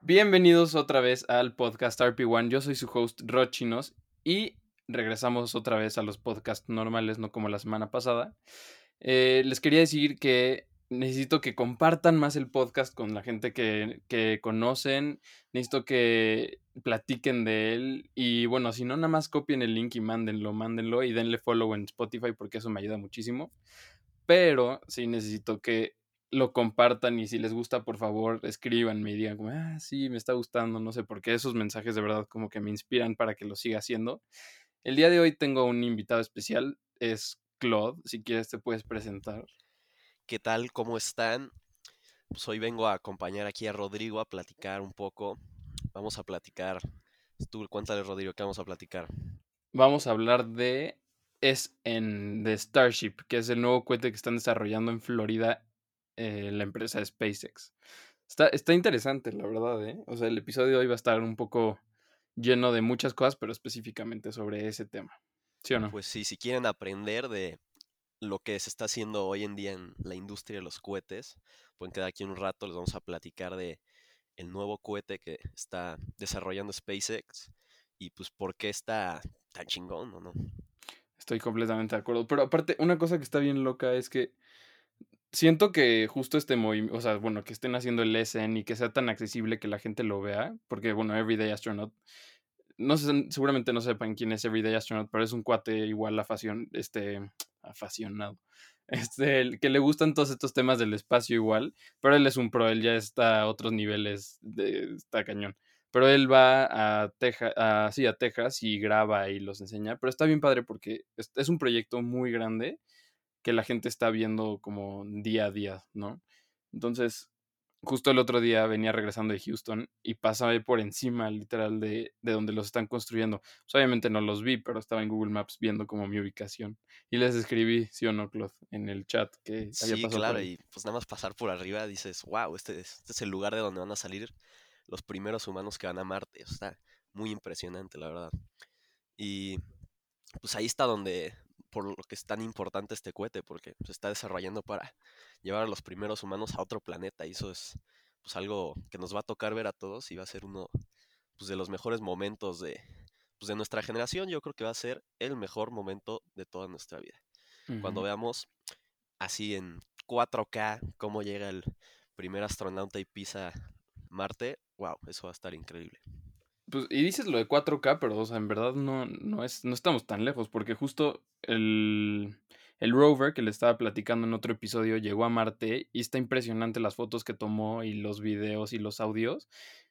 Bienvenidos otra vez al podcast RP1. Yo soy su host Rochinos y regresamos otra vez a los podcasts normales, no como la semana pasada. Eh, les quería decir que necesito que compartan más el podcast con la gente que, que, conocen. Necesito que platiquen de él. Y bueno, si no, nada más copien el link y mándenlo, mándenlo y denle follow en Spotify porque eso me ayuda muchísimo. Pero sí necesito que lo compartan y si les gusta, por favor, escríbanme y digan como, ah, sí, me está gustando, no sé por qué. Esos mensajes de verdad como que me inspiran para que lo siga haciendo. El día de hoy tengo un invitado especial, es Claude. Si quieres te puedes presentar. ¿Qué tal? ¿Cómo están? Pues hoy vengo a acompañar aquí a Rodrigo a platicar un poco. Vamos a platicar. Tú cuéntale, Rodrigo, ¿qué vamos a platicar? Vamos a hablar de es en de Starship, que es el nuevo cohete que están desarrollando en Florida eh, la empresa SpaceX. Está, está interesante, la verdad, ¿eh? O sea, el episodio de hoy va a estar un poco lleno de muchas cosas, pero específicamente sobre ese tema. ¿Sí o no? Pues sí, si quieren aprender de lo que se está haciendo hoy en día en la industria de los cohetes. Pueden quedar aquí un rato, les vamos a platicar de el nuevo cohete que está desarrollando SpaceX y pues por qué está tan chingón, ¿o no? Estoy completamente de acuerdo. Pero aparte, una cosa que está bien loca es que siento que justo este movimiento, o sea, bueno, que estén haciendo el SN y que sea tan accesible que la gente lo vea, porque bueno, Everyday Astronaut, no sé, seguramente no sepan quién es Everyday Astronaut, pero es un cuate igual a fashion, este, aficionado. Este, que le gustan todos estos temas del espacio igual, pero él es un pro, él ya está a otros niveles, de, está cañón. Pero él va a Texas, a, sí, a Texas y graba y los enseña, pero está bien padre porque es un proyecto muy grande que la gente está viendo como día a día, ¿no? Entonces, justo el otro día venía regresando de Houston y pasaba por encima, literal, de, de donde los están construyendo. Pues obviamente no los vi, pero estaba en Google Maps viendo como mi ubicación. Y les escribí, sí o no, Claude, en el chat que sí, había claro, y pues nada más pasar por arriba dices, wow, este, este, es el lugar de donde van a salir los primeros humanos que van a Marte. está muy impresionante, la verdad. Y pues ahí está donde, por lo que es tan importante este cohete, porque se está desarrollando para llevar a los primeros humanos a otro planeta. Y eso es pues algo que nos va a tocar ver a todos y va a ser uno pues, de los mejores momentos de, pues, de nuestra generación. Yo creo que va a ser el mejor momento de toda nuestra vida. Cuando veamos así en 4K cómo llega el primer astronauta y pisa Marte, wow, eso va a estar increíble. Pues, y dices lo de 4K, pero o sea, en verdad no, no, es, no estamos tan lejos, porque justo el, el rover que le estaba platicando en otro episodio llegó a Marte y está impresionante las fotos que tomó y los videos y los audios.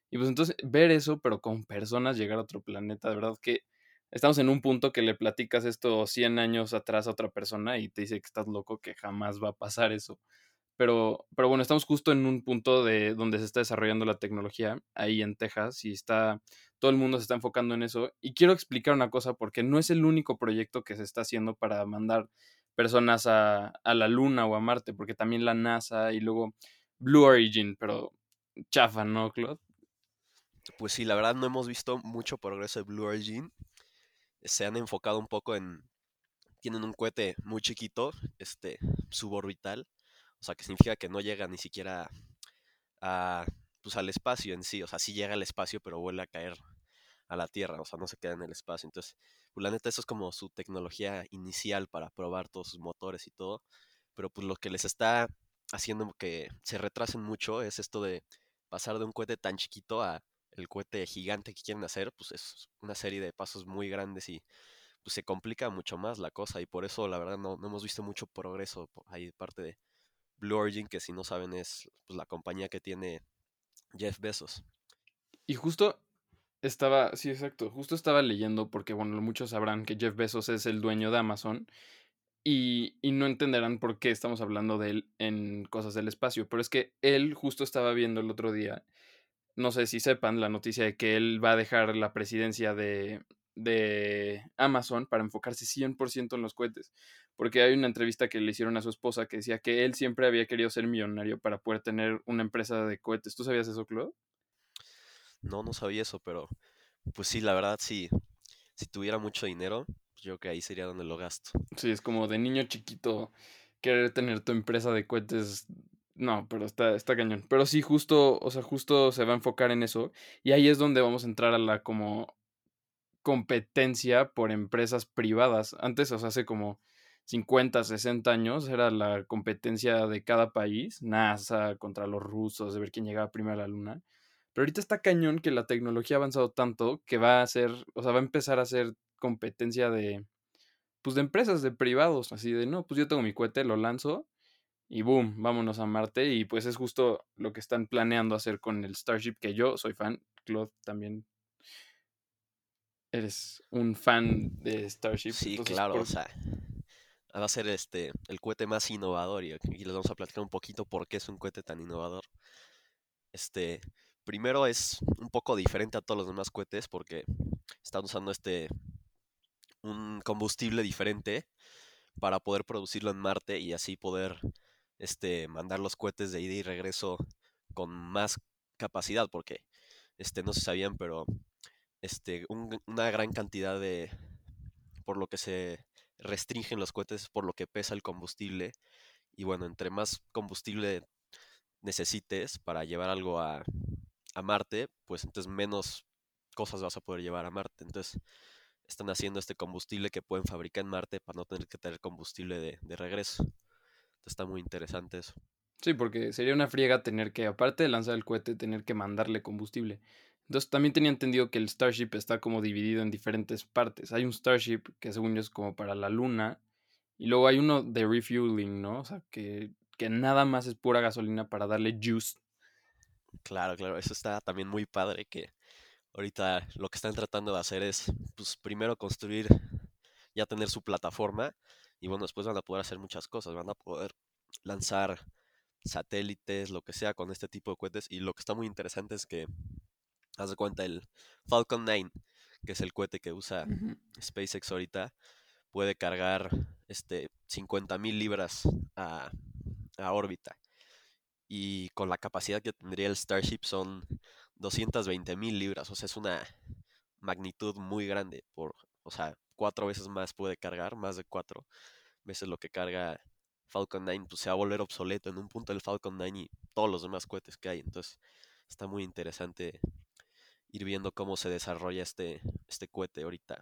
Y pues entonces ver eso, pero con personas llegar a otro planeta, de verdad que estamos en un punto que le platicas esto 100 años atrás a otra persona y te dice que estás loco, que jamás va a pasar eso. Pero, pero bueno, estamos justo en un punto de donde se está desarrollando la tecnología, ahí en Texas, y está, todo el mundo se está enfocando en eso. Y quiero explicar una cosa, porque no es el único proyecto que se está haciendo para mandar personas a, la Luna o a Marte, porque también la NASA y luego Blue Origin, pero chafa, ¿no, Claude? Pues sí, la verdad no hemos visto mucho progreso de Blue Origin. Se han enfocado un poco en. Tienen un cohete muy chiquito, este, suborbital. O sea, que significa que no llega ni siquiera a, pues, al espacio en sí. O sea, sí llega al espacio, pero vuelve a caer a la Tierra. O sea, no se queda en el espacio. Entonces, pues la neta, eso es como su tecnología inicial para probar todos sus motores y todo. Pero pues lo que les está haciendo que se retrasen mucho es esto de pasar de un cohete tan chiquito a el cohete gigante que quieren hacer, pues es una serie de pasos muy grandes y pues se complica mucho más la cosa y por eso la verdad no, no hemos visto mucho progreso ahí de parte de Blue Origin, que si no saben es pues, la compañía que tiene Jeff Bezos. Y justo estaba, sí, exacto. Justo estaba leyendo porque, bueno, muchos sabrán que Jeff Bezos es el dueño de Amazon y, y, no entenderán por qué estamos hablando de él en cosas del espacio. Pero es que él justo estaba viendo el otro día, no sé si sepan la noticia de que él va a dejar la presidencia de, de Amazon para enfocarse 100% en los cohetes. Porque hay una entrevista que le hicieron a su esposa que decía que él siempre había querido ser millonario para poder tener una empresa de cohetes. ¿Tú sabías eso, Claude? No, no sabía eso, pero Pues sí, la verdad, sí. Si tuviera mucho dinero, pues yo creo que ahí sería donde lo gasto. Sí, es como de niño chiquito querer tener tu empresa de cohetes. No, pero está, está cañón. Pero sí, justo, o sea, justo se va a enfocar en eso. Y ahí es donde vamos a entrar a la como competencia por empresas privadas. Antes, o sea, hace como 50, 60 años era la competencia de cada país, NASA contra los rusos, de ver quién llegaba primero a la luna. Pero ahorita está cañón que la tecnología ha avanzado tanto que va a ser, o sea, va a empezar a ser competencia de, pues de empresas, de privados, así de, no, pues yo tengo mi cohete, lo lanzo y boom, vámonos a Marte. Y pues es justo lo que están planeando hacer con el Starship, que yo soy fan, Claude también. Eres un fan de Starship. Sí, entonces, claro, por- o sea, va a ser este el cohete más innovador y aquí les vamos a platicar un poquito por qué es un cohete tan innovador. Este, primero es un poco diferente a todos los demás cohetes porque están usando este un combustible diferente para poder producirlo en Marte y así poder este mandar los cohetes de ida y regreso con más capacidad porque este no se sabían, pero este un- una gran cantidad de por lo que se restringen los cohetes es por lo que pesa el combustible. Y bueno, entre más combustible necesites para llevar algo a, a Marte, pues entonces menos cosas vas a poder llevar a Marte. Entonces están haciendo este combustible que pueden fabricar en Marte para no tener que tener combustible de, de regreso. Entonces está muy interesante eso. Sí, porque sería una friega tener que, aparte de lanzar el cohete, tener que mandarle combustible. Entonces también tenía entendido que el Starship está como dividido en diferentes partes. Hay un Starship que según yo es como para la luna. Y luego hay uno de refueling, ¿no? O sea, que, que nada más es pura gasolina para darle juice. Claro, claro, eso está también muy padre que ahorita lo que están tratando de hacer es, pues primero construir, ya tener su plataforma y bueno, después van a poder hacer muchas cosas, van a poder lanzar satélites, lo que sea con este tipo de cohetes y lo que está muy interesante es que, haz de cuenta, el Falcon 9, que es el cohete que usa. SpaceX ahorita, puede cargar este 50.000 libras a, a órbita y con la capacidad que tendría el Starship son 220 mil libras, o sea, es una magnitud muy grande, por, o sea, cuatro veces más puede cargar, más de cuatro veces lo que carga Falcon 9, pues se va a volver obsoleto en un punto el Falcon 9 y todos los demás cohetes que hay, entonces está muy interesante ir viendo cómo se desarrolla este, este cohete ahorita.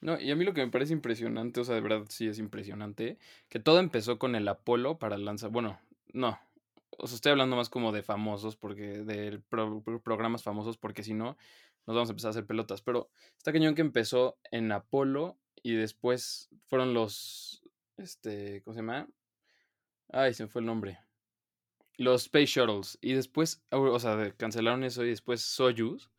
No, y a mí lo que me parece impresionante, o sea, de verdad sí es impresionante, que todo empezó con el Apolo para lanzar, bueno, no, o sea, estoy hablando más como de famosos, porque de pro- pro- programas famosos, porque si no, nos vamos a empezar a hacer pelotas, pero está cañón que empezó en Apolo y después fueron los, este, ¿cómo se llama? Ay, se me fue el nombre. Los Space Shuttles. Y después, o sea, cancelaron eso y después Soyuz.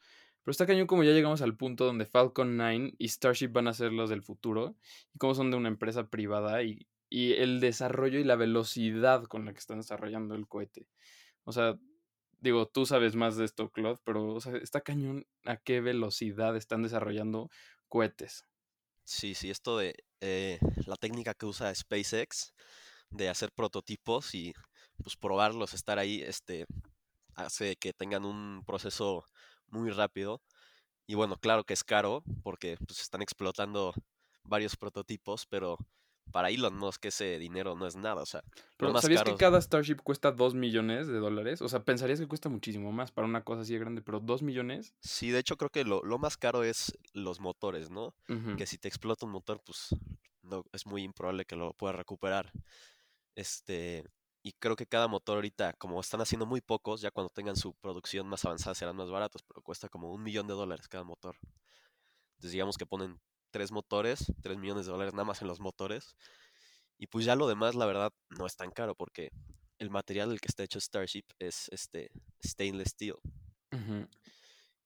Pero está cañón como ya llegamos al punto donde Falcon 9 y Starship van a ser los del futuro. Y como son de una empresa privada y, y el desarrollo y la velocidad con la que están desarrollando el cohete. O sea, digo, tú sabes más de esto, Claude, pero o sea, está cañón a qué velocidad están desarrollando cohetes. Sí, sí, esto de eh, la técnica que usa SpaceX de hacer prototipos y pues probarlos, estar ahí, este, hace que tengan un proceso muy rápido. Y bueno, claro que es caro porque pues están explotando varios prototipos, pero para Elon Musk ese dinero no es nada, o sea, Pero más ¿sabías caro, que cada Starship cuesta 2 millones de dólares? O sea, pensarías que cuesta muchísimo más para una cosa así de grande, pero 2 millones. sí, de hecho creo que lo, lo más caro es los motores, ¿no? Que si te explota un motor, pues no, es muy improbable que lo puedas recuperar. Este, y creo que cada motor ahorita, como están haciendo muy pocos, ya cuando tengan su producción más avanzada serán más baratos, pero cuesta como un millón de dólares cada motor. Entonces digamos que ponen tres motores, tres millones de dólares nada más en los motores. Y pues ya lo demás, la verdad, no es tan caro porque el material del que está hecho Starship es este stainless steel.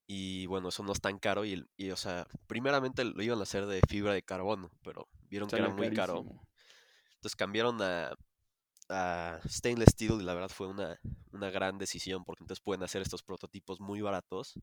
Y bueno, eso no es tan caro y, y, o sea, primeramente lo iban a hacer de fibra de carbono, pero vieron que era muy caro. Entonces cambiaron a, a stainless steel y la verdad fue una, una gran decisión porque entonces pueden hacer estos prototipos muy baratos.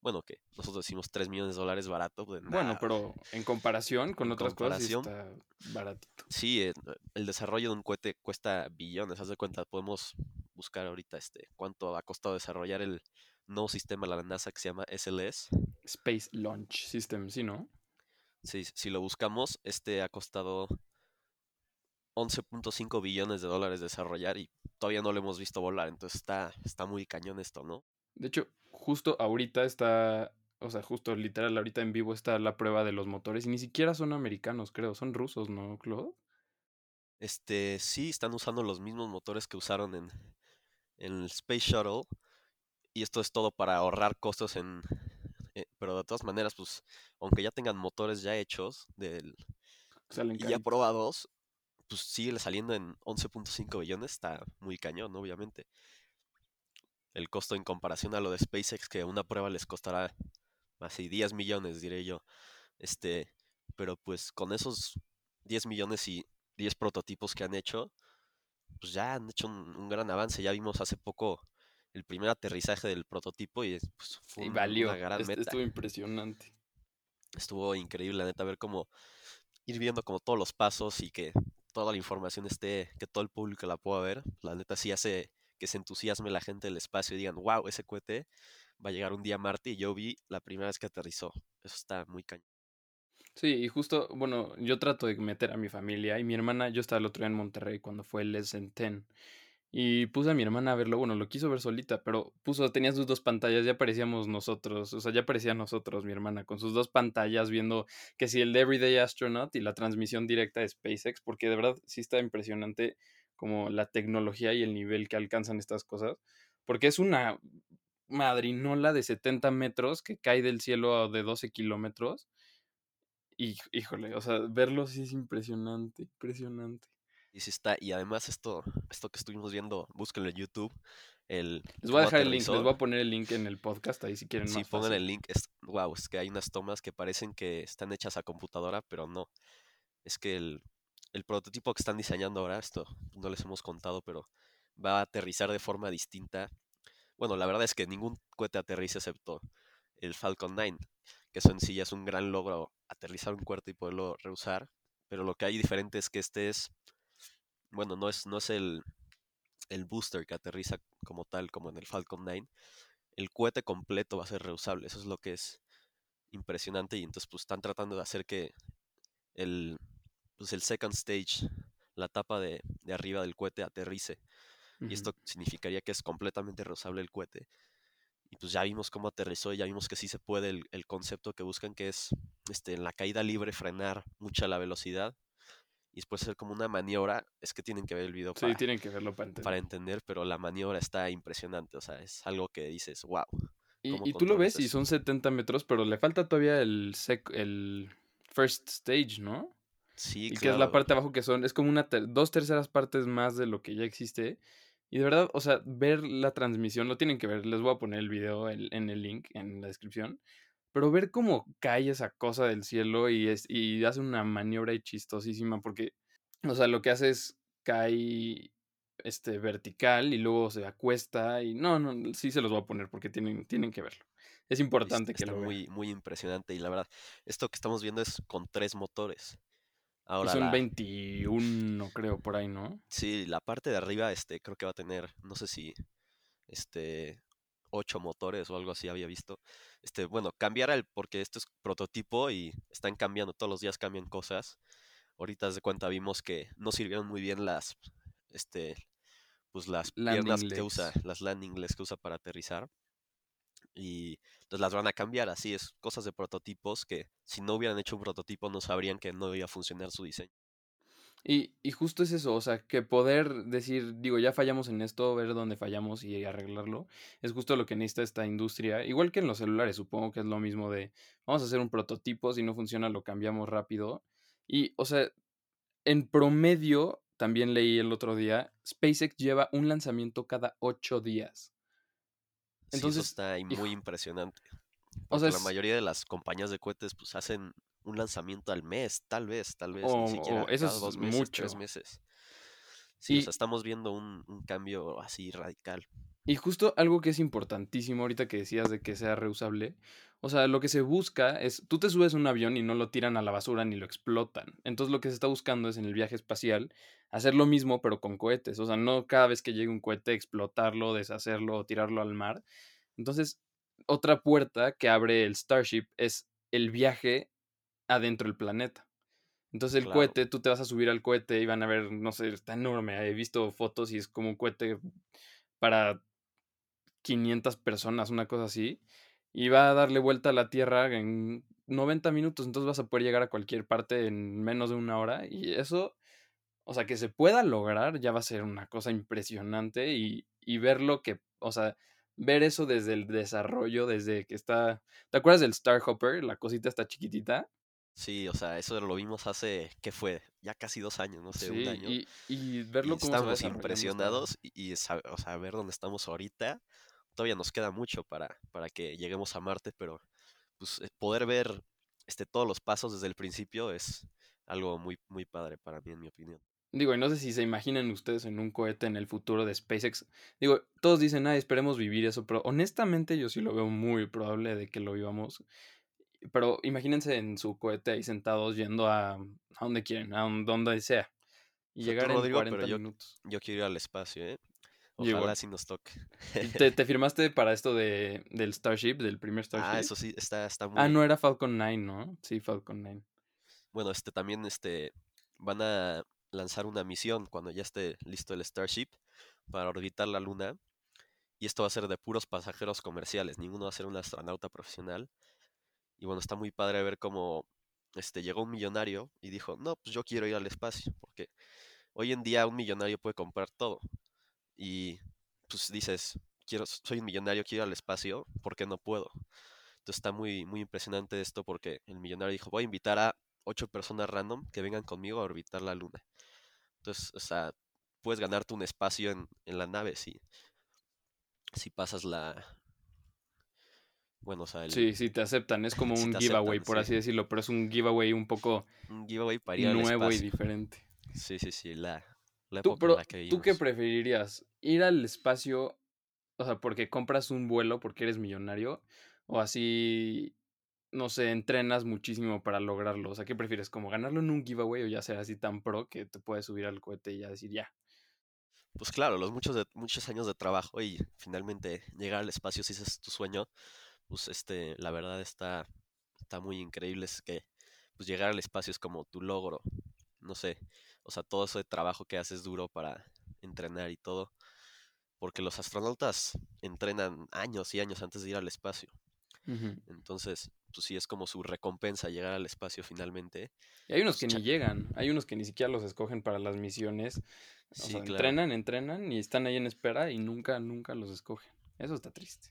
Bueno, que nosotros decimos 3 millones de dólares barato. pues Bueno, pero en comparación con En otras cosas sí está baratito. Sí, eh, el desarrollo de un cohete cuesta billones, haz de cuenta, podemos buscar ahorita este cuánto ha costado desarrollar el nuevo sistema de la NASA que se llama SLS. Space Launch System, ¿sí, no? Si, si lo buscamos, este ha costado 11.5 billones de dólares desarrollar y todavía no lo hemos visto volar, entonces está, está muy cañón esto, ¿no? De hecho, justo ahorita está, o sea, justo literal, ahorita en vivo está la prueba de los motores y ni siquiera son americanos, creo, son rusos, ¿no, Claude? Este, sí, están usando los mismos motores que usaron en, en el Space Shuttle y esto es todo para ahorrar costos en... eh, pero de todas maneras, pues, aunque ya tengan motores ya hechos del, y ya probados, pues sigue saliendo en 11.5 billones, está muy cañón, obviamente. El costo en comparación a lo de SpaceX, que una prueba les costará así 10 millones, diré yo. Este, pero pues con esos 10 millones y 10 prototipos que han hecho, pues ya han hecho un, un gran avance. Ya vimos hace poco el primer aterrizaje del prototipo y pues, fue Y valió, una gran est- meta estuvo impresionante. estuvo increíble, la neta, ver cómo ir viendo como todos los pasos y que toda la información esté, que todo el público la pueda ver. La neta sí hace que se entusiasme la gente del espacio y digan, wow, ese cohete va a llegar un día a Marte y yo vi la primera vez que aterrizó. Eso está muy cañón. Sí, y justo, bueno, yo trato de meter a mi familia y mi hermana, yo estaba el otro día en Monterrey cuando fue el 10 y puse a mi hermana a verlo, bueno, lo quiso ver solita, pero puso, tenía sus dos pantallas, ya parecíamos nosotros, o sea, ya parecía nosotros, mi hermana, con sus dos pantallas viendo que si el de Everyday Astronaut y la transmisión directa de SpaceX, porque de verdad sí está impresionante como la tecnología y el nivel que alcanzan estas cosas, porque es una madrinola de 70 metros que cae del cielo de 12 kilómetros. Y, híjole, o sea, verlo sí es impresionante, impresionante. Y sí está, y además esto, esto que estuvimos viendo, búsquenlo en YouTube. El, Les voy a dejar el link, les voy a poner el link en el podcast ahí si quieren Sí, más pongan fácil. el link. Es, wow, es que hay unas tomas que parecen que están hechas a computadora, pero no. Es que el, el prototipo que están diseñando ahora, esto no les hemos contado, pero va a aterrizar de forma distinta. Bueno, la verdad es que ningún cohete aterriza excepto el Falcon 9, que eso en sí ya es un gran logro aterrizar un cohete y poderlo reusar. Pero lo que hay diferente es que este es, bueno, no es, no es el, el booster que aterriza como tal, como en el Falcon 9 el cohete completo va a ser reusable. Eso es lo que es impresionante. Y entonces, pues están tratando de hacer que el, pues, el second stage, la tapa de, de arriba del cohete, aterrice. Y esto significaría que es completamente reusable el cohete. Y pues ya vimos cómo aterrizó y ya vimos que sí se puede el, el concepto que buscan, que es este, en la caída libre frenar mucha la velocidad. Y después hacer como una maniobra. Es que tienen que ver el video Sí, para, tienen que verlo para entender. para entender, pero la maniobra está impresionante. O sea, es algo que dices, wow. Y, tú lo ves y son 70 metros, pero le falta todavía el, sec- el first stage, ¿no? Sí, y que es la claro. parte abajo que son, es como una ter- dos terceras partes más de lo que ya existe. Y de verdad, o sea, ver la transmisión, lo tienen que ver, les voy a poner el video en, en el link, en la descripción. Pero ver cómo cae esa cosa del cielo y, es, y hace una maniobra ahí chistosísima, porque, o sea, lo que hace es cae este, vertical y luego se acuesta y no, no, sí se los voy a poner porque tienen, tienen que verlo. Es y importante est- que está lo vean. muy, muy impresionante. Y la verdad, esto que estamos viendo es con tres motores. Ahora, son la, 21, creo, por ahí, ¿no? sí, la parte de arriba, este, creo que va a tener, no sé si, este, ocho motores o algo así había visto. Este, bueno, cambiará el, porque esto es prototipo y están cambiando, todos los días cambian cosas. Ahorita de cuenta vimos que no sirvieron muy bien las, este, pues las piernas Landing que usa, las landing legs que usa para aterrizar. Y entonces las van a cambiar, así es, cosas de prototipos que si no hubieran hecho un prototipo no sabrían que no iba a funcionar su diseño. Y, y justo es eso, o sea, que poder decir, digo, ya fallamos en esto, ver dónde fallamos y arreglarlo, es justo lo que necesita esta industria, igual que en los celulares, supongo que es lo mismo de, vamos a hacer un prototipo, si no funciona lo cambiamos rápido. Y, o sea, en promedio, también leí el otro día, SpaceX lleva un lanzamiento cada ocho días. Sí, eso Entonces, está hijo, muy impresionante. o sea, la mayoría de las compañías de cohetes pues hacen un lanzamiento al mes, tal vez, tal vez, ni o, siquiera o eso cada es dos meses, tres meses. Sí, o sea, estamos viendo un, un cambio así radical. Y justo algo que es importantísimo ahorita que decías de que sea reusable, o sea, lo que se busca es, tú te subes a un avión y no lo tiran a la basura ni lo explotan. Entonces lo que se está buscando es en el viaje espacial hacer lo mismo pero con cohetes. O sea, no cada vez que llegue un cohete explotarlo, deshacerlo o tirarlo al mar. Entonces, otra puerta que abre el Starship es el viaje adentro del planeta. Entonces el Claro. cohete, tú te vas a subir al cohete y van a ver, no sé, está enorme. He visto fotos y es como un cohete para 500 personas, una cosa así. Y va a darle vuelta a la Tierra en 90 minutos. Entonces vas a poder llegar a cualquier parte en menos de una hora. Y eso, o sea, que se pueda lograr ya va a ser una cosa impresionante. Y, y ver lo que, o sea, ver eso desde el desarrollo, desde que está... ¿Te acuerdas del Starhopper? La cosita está chiquitita. Sí, o sea, eso lo vimos hace, ¿qué fue? Ya casi dos años, no sé, un año. y, y Y verlo cómo va estamos impresionados y, y o sea, ver dónde estamos ahorita. Todavía nos queda mucho para, para que lleguemos a Marte, pero pues eh, poder ver este, todos los pasos desde el principio es algo muy, muy padre para mí, en mi opinión. Digo, y no sé si se imaginan ustedes en un cohete en el futuro de SpaceX. Digo, todos dicen, ah, esperemos vivir eso, pero honestamente yo sí lo veo muy probable de que lo vivamos. Pero imagínense en su cohete ahí sentados yendo a, a donde quieren, a donde sea. Y llegar en Rodrigo, pero 40 yo- minutos. Yo quiero ir al espacio, ¿eh? Ojalá sí nos toque. ¿Y ¿Te, te firmaste para esto de, del Starship, del primer Starship? Ah, eso sí, está, está muy... Ah, no era Falcon 9, ¿no? Sí, Falcon 9. Bueno, este también este van a lanzar una misión cuando ya esté listo el Starship para orbitar la Luna. Y esto va a ser de puros pasajeros comerciales, ninguno va a ser un astronauta profesional. Y bueno, está muy padre ver cómo este llegó un millonario y dijo, "No, pues yo quiero ir al espacio", porque hoy en día un millonario puede comprar todo. Y pues dices, "Quiero soy un millonario, quiero ir al espacio, ¿por qué no puedo?" Entonces está muy muy impresionante esto porque el millonario dijo, "Voy a invitar a ocho personas random que vengan conmigo a orbitar la luna. Entonces, o sea, puedes ganarte un espacio en, en la nave si, si pasas la... Bueno, o sea, el, Sí, sí, te aceptan. Es como un giveaway, aceptan, por sí. así decirlo, pero es un giveaway un poco un giveaway para ir al nuevo y diferente. Sí, sí, sí, la, la Tú, época en pero, la que ¿tú qué vivimos. preferirías? ¿Ir al espacio, o sea, porque compras un vuelo porque eres millonario? ¿O así, no sé, entrenas muchísimo para lograrlo? O sea, ¿qué prefieres? ¿Como ganarlo en un giveaway o ya ser así tan pro que te puedes subir al cohete y ya decir, ya? Pues claro, los muchos, muchos años de trabajo y finalmente llegar al espacio, si ese es tu sueño, pues este, la verdad está, está muy increíble. Es que pues llegar al espacio es como tu logro. No sé, o sea, todo ese trabajo que haces duro para entrenar y todo. Porque los astronautas entrenan años y años antes de ir al espacio. Entonces, pues sí, es como su recompensa llegar al espacio finalmente. Y hay unos Pues que ni llegan, hay unos que ni siquiera los escogen para las misiones. O Sí, sea, claro. entrenan, entrenan y están ahí en espera y nunca, nunca los escogen. Eso está triste.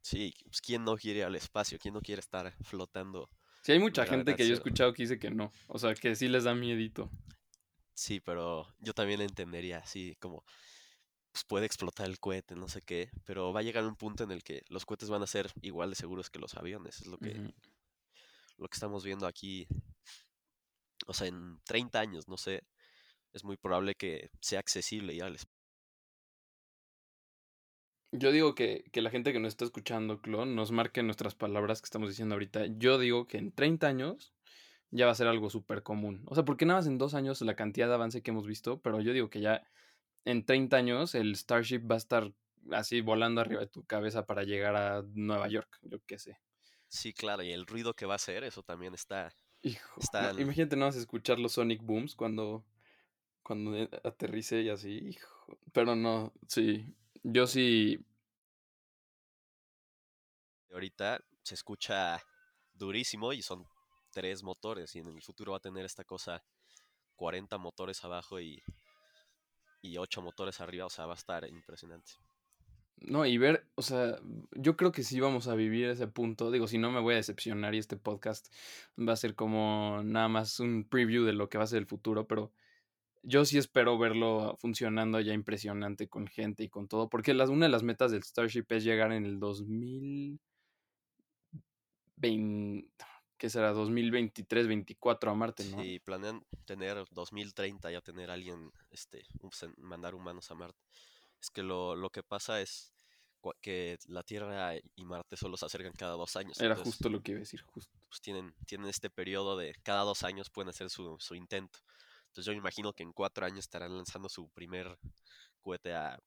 Sí, pues ¿quién no quiere ir al espacio? ¿Quién no quiere estar flotando? Sí, hay mucha gente que yo he escuchado que dice que no. O sea, que sí les da miedito. Sí, pero yo también entendería, así como pues puede explotar el cohete, no sé qué, pero va a llegar un punto en el que los cohetes van a ser igual de seguros que los aviones, es lo que, lo que estamos viendo aquí. O sea, en 30 años, no sé, es muy probable que sea accesible ir al espacio. Yo digo que, que la gente que nos está escuchando, Clon, nos marque nuestras palabras que estamos diciendo ahorita. Yo digo que en 30 años ya va a ser algo súper común. O sea, porque nada más en dos años la cantidad de avance que hemos visto, pero yo digo que ya en 30 años el Starship va a estar así volando arriba de tu cabeza para llegar a Nueva York, yo qué sé. Sí, claro, y el ruido que va a hacer, eso también está, Hijo, no, Están- imagínate nada más escuchar los Sonic Booms cuando, cuando eh, aterrice y así, hijo. Pero no, sí, yo sí, ahorita se escucha durísimo y son tres motores y en el futuro va a tener esta cosa 40 motores abajo y, y 8 motores arriba, o sea, va a estar impresionante. no, y ver, o sea, yo creo que sí vamos a vivir ese punto. Digo, si no me voy a decepcionar y este podcast va a ser como nada más un preview de lo que va a ser el futuro, pero yo sí espero verlo funcionando ya impresionante con gente y con todo, porque las, una de las metas del Starship es llegar en el 2020, ¿qué será? 2023, 24 a Marte, ¿no? Si planean tener 2030 ya tener alguien, este, sen- mandar humanos a Marte. Es que lo, lo que pasa es que la Tierra y Marte solo se acercan cada dos años. Era entonces, justo lo que iba a decir, justo. pues tienen, tienen este periodo de cada dos años pueden hacer su, su intento. Entonces yo me imagino que en cuatro años estarán lanzando su primer cohete a,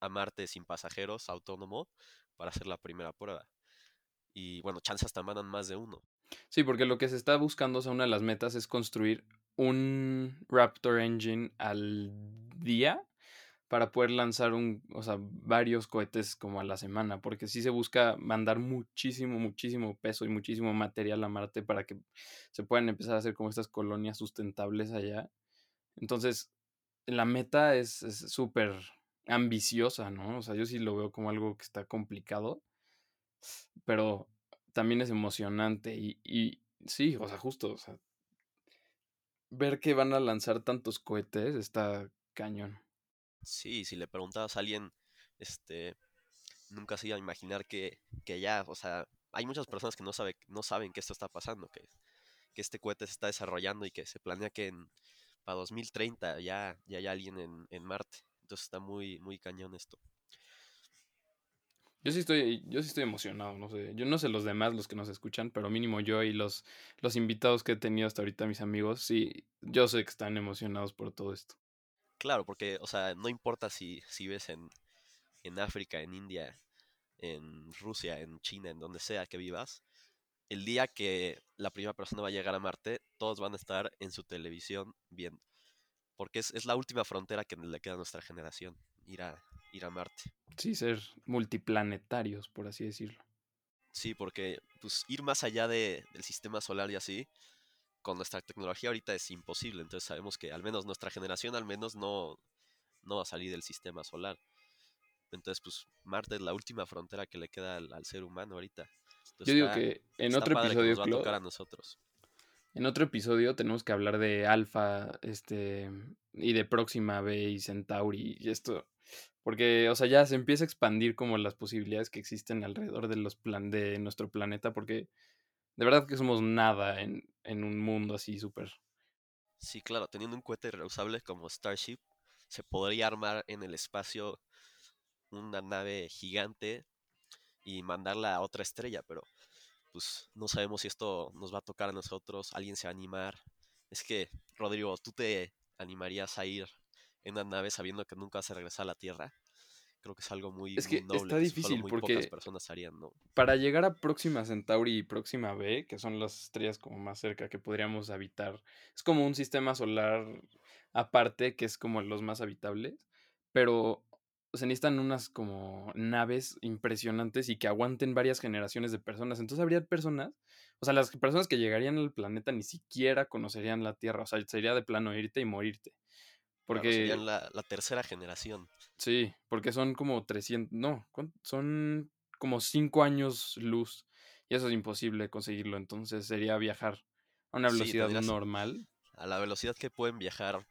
a Marte sin pasajeros, autónomo, para hacer la primera prueba. Y bueno, chance hasta mandan más de uno. Sí, porque lo que se está buscando, o sea, una de las metas es construir un Raptor Engine al día para poder lanzar un, o sea, varios cohetes como a la semana, porque sí se busca mandar muchísimo, muchísimo peso y muchísimo material a Marte para que se puedan empezar a hacer como estas colonias sustentables allá. Entonces, la meta es súper ambiciosa, ¿no? O sea, yo sí lo veo como algo que está complicado, pero también es emocionante y, y sí, o sea, justo, o sea, ver que van a lanzar tantos cohetes está cañón. Sí, si le preguntabas a alguien, este, nunca se iba a imaginar que, que ya, o sea, hay muchas personas que no, sabe, no saben que esto está pasando, que, que este cohete se está desarrollando y que se planea que en, para 2030 ya, ya hay alguien en, en Marte. Entonces está muy, muy cañón esto. Yo sí estoy, yo sí estoy emocionado, no sé. Yo no sé los demás, los que nos escuchan, pero mínimo yo y los, los invitados que he tenido hasta ahorita, mis amigos, sí, yo sé que están emocionados por todo esto. Claro, porque, o sea, no importa si, si ves en, en África, en India, en Rusia, en China, en donde sea que vivas, el día que la primera persona va a llegar a Marte, todos van a estar en su televisión viendo. Porque es, es la última frontera que le queda a nuestra generación, ir a, ir a Marte. Sí, ser multiplanetarios, por así decirlo. Sí, porque pues ir más allá de, del sistema solar y así, con nuestra tecnología ahorita es imposible. Entonces sabemos que al menos nuestra generación al menos no, no va a salir del sistema solar. Entonces, pues Marte es la última frontera que le queda al, al ser humano ahorita. Entonces, Yo digo está- que en otro que episodio, nos va a tocar a nosotros. en otro episodio tenemos que hablar de Alfa, este, y de Próxima B y Centauri y esto, porque, o sea, ya se empieza a expandir como las posibilidades que existen alrededor de los plan de nuestro planeta, porque de verdad que somos nada en, en un mundo así súper. Sí, claro, teniendo un cohete reusable como Starship, se podría armar en el espacio una nave gigante y mandarla a otra estrella, pero pues no sabemos si esto nos va a tocar a nosotros, alguien se va a animar. Es que, Rodrigo, ¿tú te animarías a ir en una nave sabiendo que nunca vas a regresar a la Tierra? Creo que es algo muy, Es muy que noble, está que difícil pocas porque personas harían, ¿no? para llegar a Próxima Centauri y Próxima B, que son las estrellas como más cerca que podríamos habitar, es como un sistema solar aparte que es como los más habitables, pero se necesitan unas como naves impresionantes y que aguanten varias generaciones de personas. Entonces habría personas, o sea, las personas que llegarían al planeta ni siquiera conocerían la Tierra, o sea, sería de plano irte y morirte. Claro, Porque serían la, la tercera generación. Sí, porque son como 300, no, ¿cuán- son como 5 años luz y eso es imposible conseguirlo, entonces sería viajar a una velocidad normal. A la velocidad que pueden viajar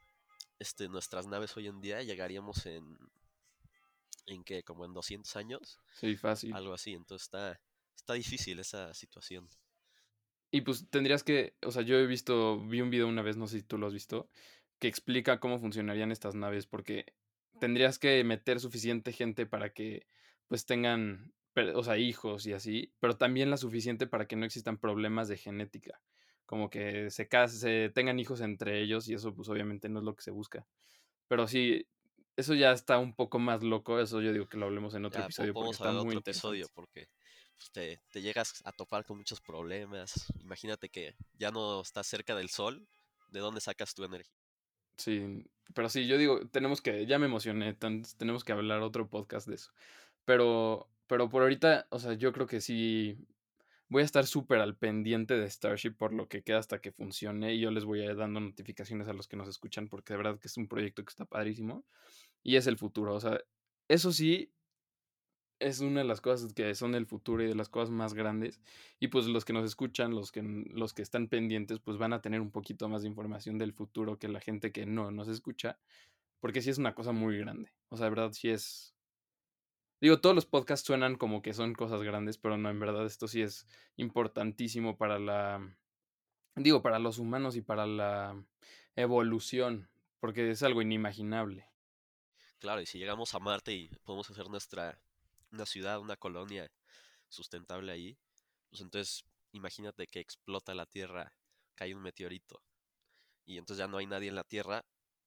este, nuestras naves hoy en día, llegaríamos en. ¿En qué? ¿Como en 200 años? Sí, fácil. Algo así. Entonces está, está difícil esa situación. Y pues tendrías que, o sea, yo he visto, vi un video una vez, no sé si tú lo has visto, que explica cómo funcionarían estas naves, porque tendrías que meter suficiente gente para que pues tengan, o sea, hijos y así, pero también la suficiente para que no existan problemas de genética, como que se, cas- se tengan hijos entre ellos y eso pues obviamente no es lo que se busca. Pero sí, eso ya está un poco más loco, eso yo digo que lo hablemos en otro Ya po- episodio porque está muy otro episodio porque pues, te, te llegas a topar con muchos problemas. Imagínate que ya no estás cerca del sol. ¿De dónde sacas tu energía? Sí, pero sí, yo digo, tenemos que, ya me emocioné, tenemos que hablar otro podcast de eso. Pero, pero por ahorita, o sea, yo creo que sí voy a estar súper al pendiente de Starship por lo que queda hasta que funcione y yo les voy a ir dando notificaciones a los que nos escuchan porque de verdad que es un proyecto que está padrísimo y es el futuro, o sea, eso sí es una de las cosas que son el futuro y de las cosas más grandes. Y pues los que nos escuchan, los que, los que están pendientes, pues van a tener un poquito más de información del futuro que la gente que no nos escucha. Porque sí es una cosa muy grande. O sea, de verdad sí es... Digo, todos los podcasts suenan como que son cosas grandes, pero no, en verdad esto sí es importantísimo para la... Digo, para los humanos y para la evolución. Porque es algo inimaginable. Claro, y si llegamos a Marte y podemos hacer nuestra una ciudad, una colonia sustentable ahí, pues entonces imagínate que explota la Tierra, cae un meteorito y entonces ya no hay nadie en la Tierra,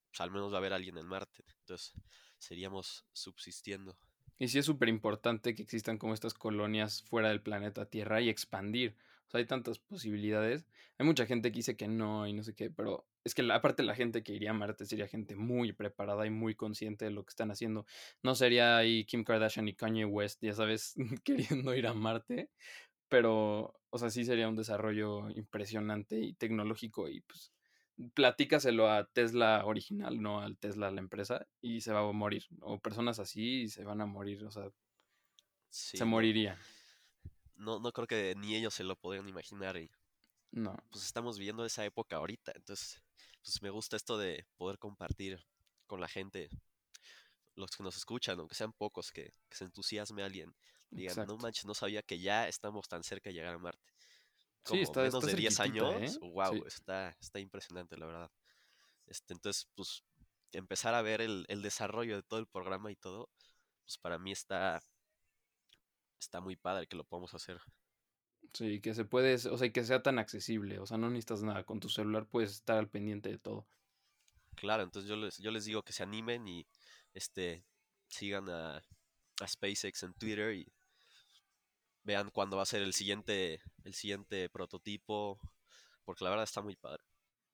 pues al menos va a haber alguien en Marte. Entonces seríamos subsistiendo. Y sí es súper importante que existan como estas colonias fuera del planeta Tierra y expandir. O sea, hay tantas posibilidades. Hay mucha gente que dice que no y no sé qué, pero es que la, aparte la gente que iría a Marte sería gente muy preparada y muy consciente de lo que están haciendo. No sería ahí Kim Kardashian y Kanye West, ya sabes, queriendo ir a Marte, pero, o sea, sí sería un desarrollo impresionante y tecnológico y pues platícaselo a Tesla original, no al Tesla la empresa, y se va a morir. O personas así se van a morir, o sea, se morirían. No, no creo que ni ellos se lo podrían imaginar. Y, no. Pues estamos viviendo esa época ahorita, entonces, pues me gusta esto de poder compartir con la gente, los que nos escuchan, aunque sean pocos, que, se entusiasme a alguien. Digan, no manches, no sabía que ya estamos tan cerca de llegar a Marte sí, está, menos de 10 años. ¿eh? Wow, está, está impresionante, la verdad. Este, entonces, pues, empezar a ver el, desarrollo de todo el programa y todo, pues para mí está, está muy padre que lo podamos hacer. Sí, que se puede, o sea, que sea tan accesible, o sea, no necesitas nada, con tu celular puedes estar al pendiente de todo. Claro, entonces yo les, yo les digo que se animen y este sigan a, a SpaceX en Twitter y vean cuándo va a ser el siguiente, el siguiente prototipo, porque la verdad está muy padre.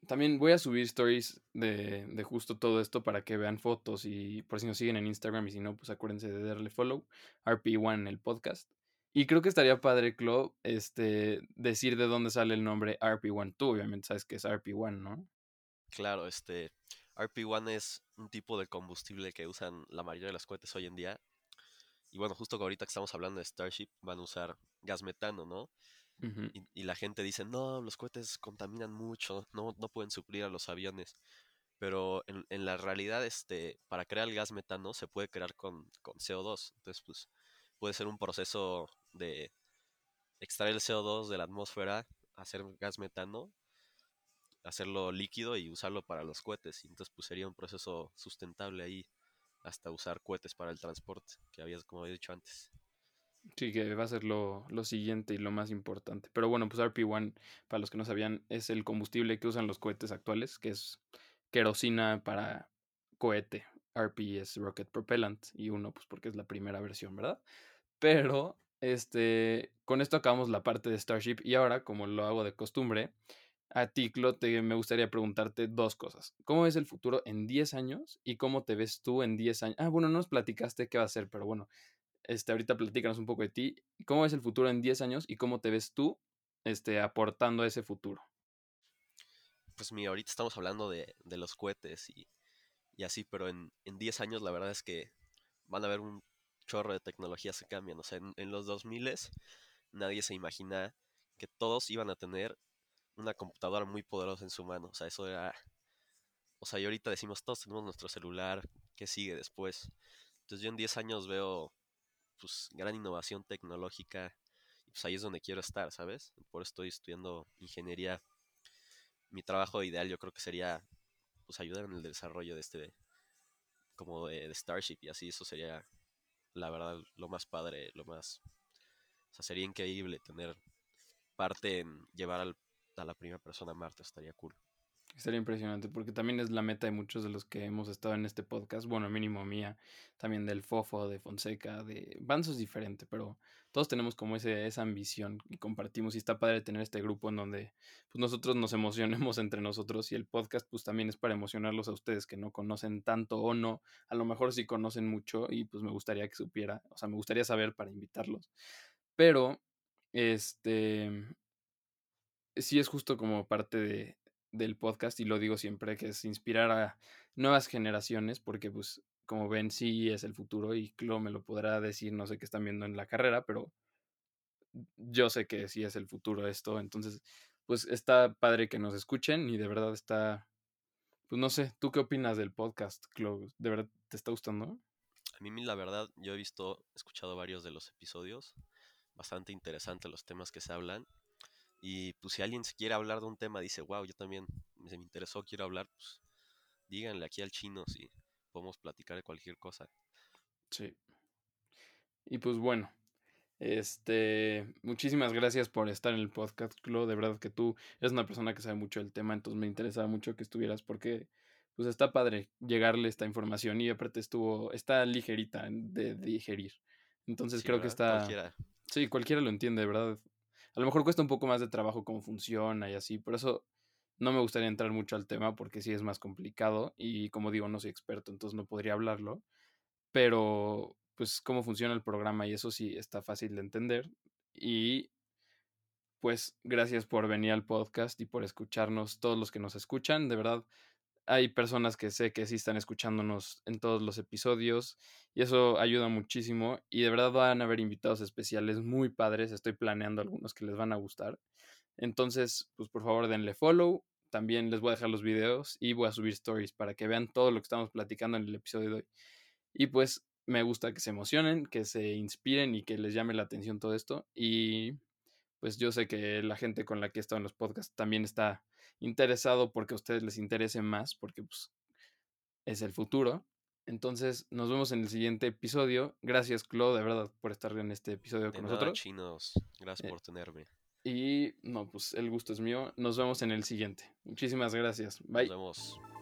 También voy a subir stories de, de, justo todo esto para que vean fotos y por si nos siguen en Instagram y si no, pues acuérdense de darle follow, RP1 el podcast. Y creo que estaría padre, Clo, este, decir de dónde sale el nombre RP1. Tú obviamente sabes que es RP1, ¿no? Claro, este, RP1 es un tipo de combustible que usan la mayoría de los cohetes hoy en día y bueno, justo ahorita que estamos hablando de Starship, van a usar gas metano, ¿no? y, la gente dice, no, los cohetes contaminan mucho, no, no pueden suplir a los aviones. Pero en, en, la realidad, este, para crear el gas metano se puede crear con, con CO2. Entonces, pues, puede ser un proceso de extraer el CO2 de la atmósfera, hacer gas metano, hacerlo líquido y usarlo para los cohetes. Y entonces, pues, sería un proceso sustentable ahí hasta usar cohetes para el transporte, que habías, como había dicho antes. Sí, que va a ser lo, lo, siguiente y lo más importante. Pero bueno, pues RP-1, para los que no sabían, es el combustible que usan los cohetes actuales, que es querosina para cohete. RP es Rocket Propellant y uno, pues porque es la primera versión, ¿verdad? Pero, este, con esto acabamos la parte de Starship y ahora, como lo hago de costumbre, a ti, Clote, me gustaría preguntarte dos cosas. ¿Cómo ves el futuro en 10 años y cómo te ves tú en 10 años? Ah, bueno, no nos platicaste qué va a ser, pero bueno, este, ahorita platícanos un poco de ti. ¿Cómo ves el futuro en 10 años y cómo te ves tú este, aportando a ese futuro? Pues mira, ahorita estamos hablando de, los cohetes y, así, pero en, en 10 años la verdad es que van a haber un chorro de tecnologías que cambian. O sea, en, en los 2000 nadie se imagina que todos iban a tener una computadora muy poderosa en su mano. O sea, eso era... O sea, y ahorita decimos, todos tenemos nuestro celular, ¿qué sigue después? Entonces yo en 10 años veo, pues, gran innovación tecnológica y pues ahí es donde quiero estar, ¿sabes? Por eso estoy estudiando ingeniería. Mi trabajo ideal yo creo que sería, pues, ayudar en el desarrollo de este, como de, Starship y así, eso sería, la verdad, lo más padre, lo más... O sea, sería increíble tener parte en llevar al a la primera persona Marte, estaría cool. Estaría impresionante porque también es la meta de muchos de los que hemos estado en este podcast, bueno, mínimo mía, también del Fofo, de Fonseca, de Banzo es diferente, pero todos tenemos como ese, esa ambición y compartimos y está padre tener este grupo en donde pues nosotros nos emocionemos entre nosotros y el podcast pues también es para emocionarlos a ustedes que no conocen tanto o no, a lo mejor sí conocen mucho y pues me gustaría que supiera, o sea, me gustaría saber para invitarlos. Pero, este, sí es justo como parte de, del podcast y lo digo siempre que es inspirar a nuevas generaciones porque pues como ven sí es el futuro y Clo me lo podrá decir, no sé qué están viendo en la carrera, pero yo sé que sí es el futuro esto, entonces pues está padre que nos escuchen y de verdad está, pues no sé, ¿tú qué opinas del podcast, Clo? ¿De verdad te está gustando? A mí la verdad, yo he visto, escuchado varios de los episodios, bastante interesantes los temas que se hablan y pues si alguien se quiere hablar de un tema, dice, wow, yo también se me interesó, quiero hablar, pues díganle aquí al chino si podemos platicar de cualquier cosa. Sí. Y pues bueno, este, muchísimas gracias por estar en el podcast, Clo. De verdad que tú eres una persona que sabe mucho del tema, entonces me interesaba mucho que estuvieras porque pues está padre llegarle esta información y aparte estuvo, está ligerita de digerir. Entonces Sí, creo que está... Cualquiera. Sí, cualquiera lo entiende, de verdad. A lo mejor cuesta un poco más de trabajo cómo funciona y así, por eso no me gustaría entrar mucho al tema porque sí es más complicado y como digo, no soy experto, entonces no podría hablarlo, pero pues cómo funciona el programa y eso sí está fácil de entender y pues gracias por venir al podcast y por escucharnos, todos los que nos escuchan, de verdad. Hay personas que sé que sí están escuchándonos en todos los episodios y eso ayuda muchísimo y de verdad van a haber invitados especiales muy padres, estoy planeando algunos que les van a gustar. Entonces, pues por favor denle follow, también les voy a dejar los videos y voy a subir stories para que vean todo lo que estamos platicando en el episodio de hoy. Y pues me gusta que se emocionen, que se inspiren y que les llame la atención todo esto y pues yo sé que la gente con la que he estado en los podcasts también está interesado porque a ustedes les interese más, porque pues es el futuro. Entonces, nos vemos en el siguiente episodio. Gracias, Claude, de verdad, por estar en este episodio De con nada, nosotros. chinos. Gracias Eh, por tenerme. Y no, pues el gusto es mío. Nos vemos en el siguiente. Muchísimas gracias. Bye. Nos vemos.